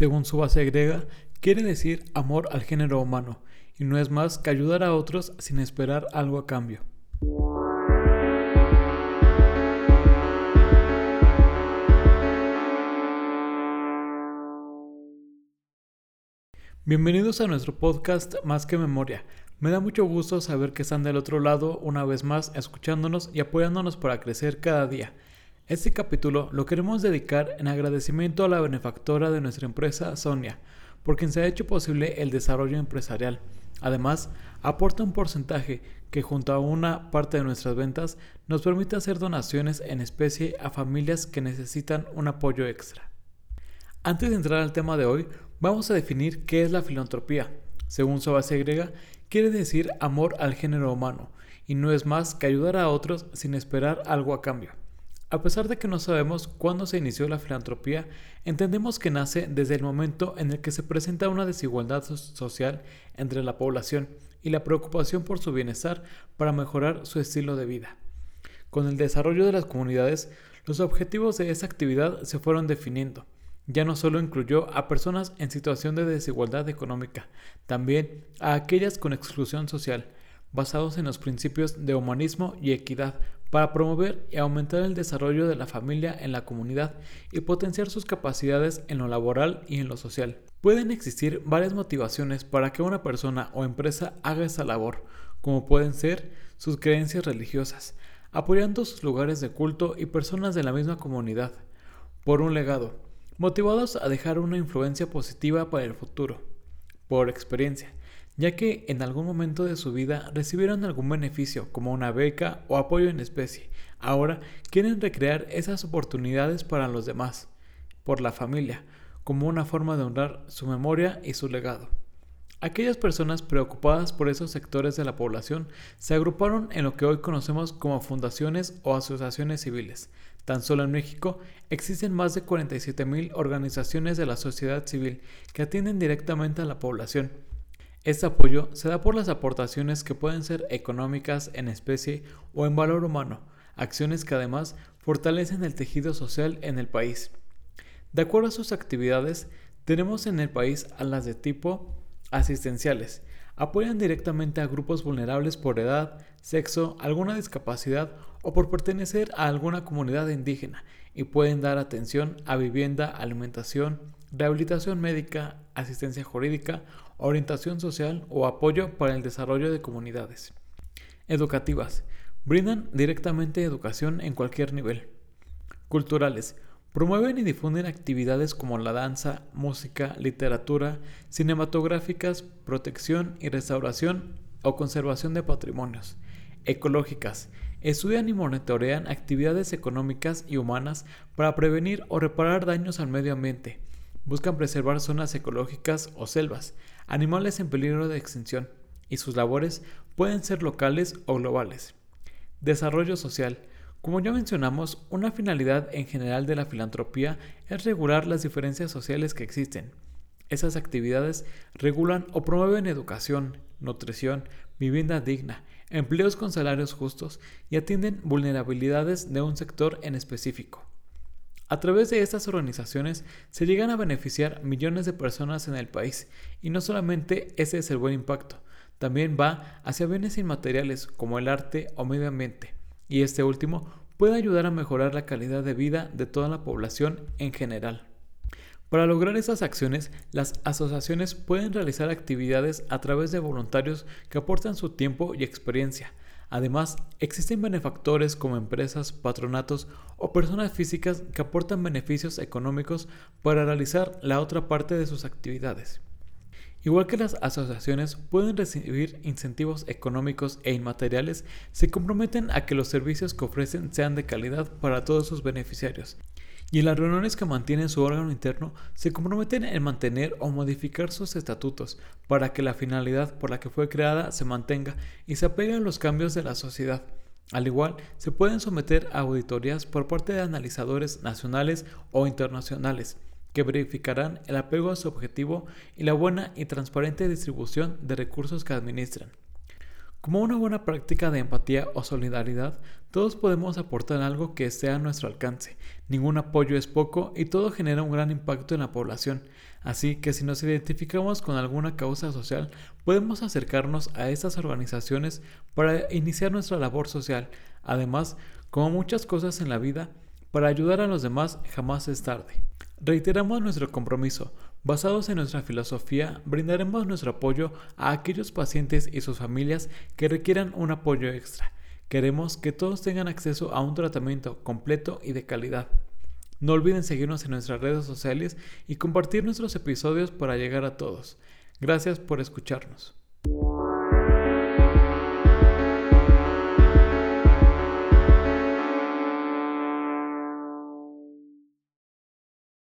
según su base griega, quiere decir amor al género humano, y no es más que ayudar a otros sin esperar algo a cambio. Bienvenidos a nuestro podcast Más que Memoria. Me da mucho gusto saber que están del otro lado una vez más escuchándonos y apoyándonos para crecer cada día. Este capítulo lo queremos dedicar en agradecimiento a la benefactora de nuestra empresa, Sonia, por quien se ha hecho posible el desarrollo empresarial. Además, aporta un porcentaje que junto a una parte de nuestras ventas nos permite hacer donaciones en especie a familias que necesitan un apoyo extra. Antes de entrar al tema de hoy, vamos a definir qué es la filantropía. Según su base griega, quiere decir amor al género humano, y no es más que ayudar a otros sin esperar algo a cambio. A pesar de que no sabemos cuándo se inició la filantropía, entendemos que nace desde el momento en el que se presenta una desigualdad social entre la población y la preocupación por su bienestar para mejorar su estilo de vida. Con el desarrollo de las comunidades, los objetivos de esa actividad se fueron definiendo. Ya no solo incluyó a personas en situación de desigualdad económica, también a aquellas con exclusión social, basados en los principios de humanismo y equidad para promover y aumentar el desarrollo de la familia en la comunidad y potenciar sus capacidades en lo laboral y en lo social. Pueden existir varias motivaciones para que una persona o empresa haga esa labor, como pueden ser sus creencias religiosas, apoyando sus lugares de culto y personas de la misma comunidad, por un legado, motivados a dejar una influencia positiva para el futuro, por experiencia, ya que en algún momento de su vida recibieron algún beneficio como una beca o apoyo en especie. Ahora quieren recrear esas oportunidades para los demás, por la familia, como una forma de honrar su memoria y su legado. Aquellas personas preocupadas por esos sectores de la población se agruparon en lo que hoy conocemos como fundaciones o asociaciones civiles. Tan solo en México existen más de 47.000 organizaciones de la sociedad civil que atienden directamente a la población este apoyo se da por las aportaciones que pueden ser económicas en especie o en valor humano, acciones que además fortalecen el tejido social en el país. De acuerdo a sus actividades, tenemos en el país a las de tipo asistenciales. Apoyan directamente a grupos vulnerables por edad, sexo, alguna discapacidad o por pertenecer a alguna comunidad indígena y pueden dar atención a vivienda, alimentación, rehabilitación médica, asistencia jurídica orientación social o apoyo para el desarrollo de comunidades. Educativas. Brindan directamente educación en cualquier nivel. Culturales. Promueven y difunden actividades como la danza, música, literatura, cinematográficas, protección y restauración o conservación de patrimonios. Ecológicas. Estudian y monitorean actividades económicas y humanas para prevenir o reparar daños al medio ambiente. Buscan preservar zonas ecológicas o selvas, animales en peligro de extinción, y sus labores pueden ser locales o globales. Desarrollo social. Como ya mencionamos, una finalidad en general de la filantropía es regular las diferencias sociales que existen. Esas actividades regulan o promueven educación, nutrición, vivienda digna, empleos con salarios justos y atienden vulnerabilidades de un sector en específico. A través de estas organizaciones se llegan a beneficiar millones de personas en el país. Y no solamente ese es el buen impacto, también va hacia bienes inmateriales como el arte o medio ambiente. Y este último puede ayudar a mejorar la calidad de vida de toda la población en general. Para lograr esas acciones, las asociaciones pueden realizar actividades a través de voluntarios que aportan su tiempo y experiencia, Además, existen benefactores como empresas, patronatos o personas físicas que aportan beneficios económicos para realizar la otra parte de sus actividades. Igual que las asociaciones pueden recibir incentivos económicos e inmateriales, se comprometen a que los servicios que ofrecen sean de calidad para todos sus beneficiarios y en las reuniones que mantienen su órgano interno se comprometen en mantener o modificar sus estatutos para que la finalidad por la que fue creada se mantenga y se apegue a los cambios de la sociedad. Al igual, se pueden someter a auditorías por parte de analizadores nacionales o internacionales que verificarán el apego a su objetivo y la buena y transparente distribución de recursos que administran. Como una buena práctica de empatía o solidaridad, todos podemos aportar algo que esté a nuestro alcance. Ningún apoyo es poco y todo genera un gran impacto en la población. Así que si nos identificamos con alguna causa social, podemos acercarnos a estas organizaciones para iniciar nuestra labor social. Además, como muchas cosas en la vida, para ayudar a los demás jamás es tarde. Reiteramos nuestro compromiso. Basados en nuestra filosofía, brindaremos nuestro apoyo a aquellos pacientes y sus familias que requieran un apoyo extra. Queremos que todos tengan acceso a un tratamiento completo y de calidad. No olviden seguirnos en nuestras redes sociales y compartir nuestros episodios para llegar a todos. Gracias por escucharnos.